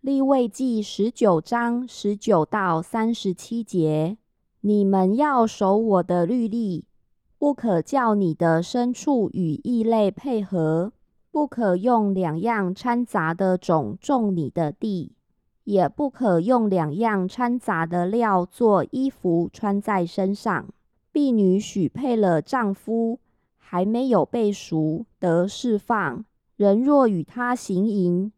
立位记十九章十九到三十七节，你们要守我的律例，不可叫你的牲畜与异类配合，不可用两样掺杂的种种你的地，也不可用两样掺杂的料做衣服穿在身上。婢女许配了丈夫，还没有被赎得释放，人若与他行淫。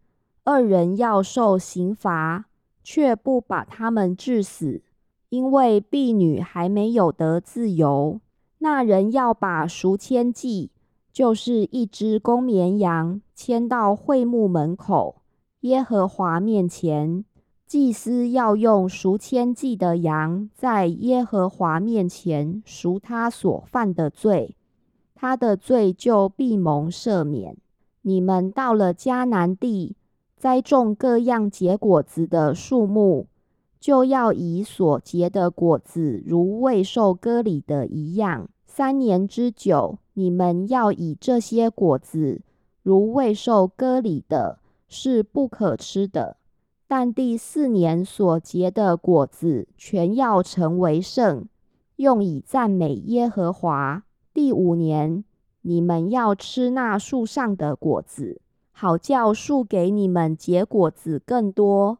二人要受刑罚，却不把他们致死，因为婢女还没有得自由。那人要把赎签祭，就是一只公绵羊，牵到会幕门口，耶和华面前。祭司要用赎签祭的羊，在耶和华面前赎他所犯的罪，他的罪就必蒙赦免。你们到了迦南地。栽种各样结果子的树木，就要以所结的果子如未受割礼的一样。三年之久，你们要以这些果子如未受割礼的，是不可吃的。但第四年所结的果子，全要成为圣，用以赞美耶和华。第五年，你们要吃那树上的果子。好叫树给你们结果子更多。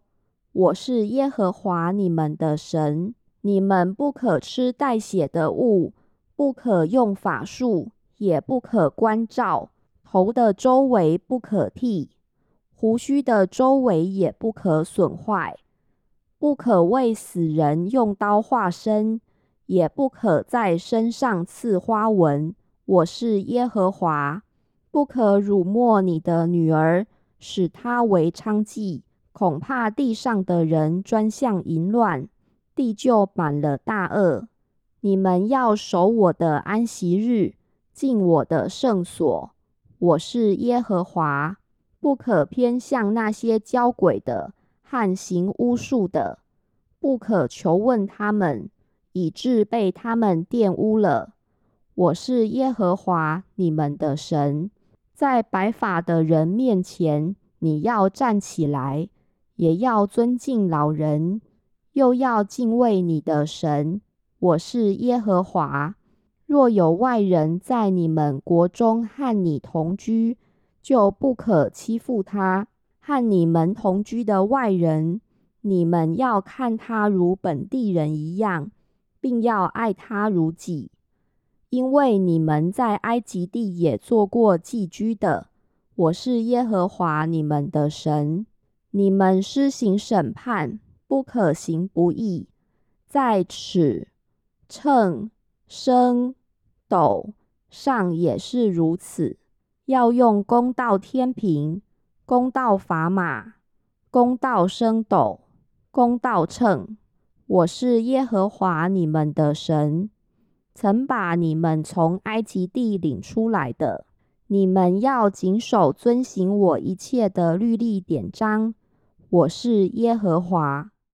我是耶和华你们的神，你们不可吃带血的物，不可用法术，也不可关照。头的周围不可剃，胡须的周围也不可损坏。不可为死人用刀划身，也不可在身上刺花纹。我是耶和华。不可辱没你的女儿，使她为娼妓，恐怕地上的人专向淫乱，地就满了大恶。你们要守我的安息日，进我的圣所。我是耶和华，不可偏向那些交鬼的和行巫术的，不可求问他们，以致被他们玷污了。我是耶和华你们的神。在白发的人面前，你要站起来，也要尊敬老人，又要敬畏你的神。我是耶和华。若有外人在你们国中和你同居，就不可欺负他。和你们同居的外人，你们要看他如本地人一样，并要爱他如己。因为你们在埃及地也做过寄居的，我是耶和华你们的神。你们施行审判，不可行不义，在尺、秤、升、斗上也是如此。要用公道天平、公道砝码、公道升斗、公道秤。我是耶和华你们的神。曾把你们从埃及地领出来的，你们要谨守遵行我一切的律例典章。我是耶和华。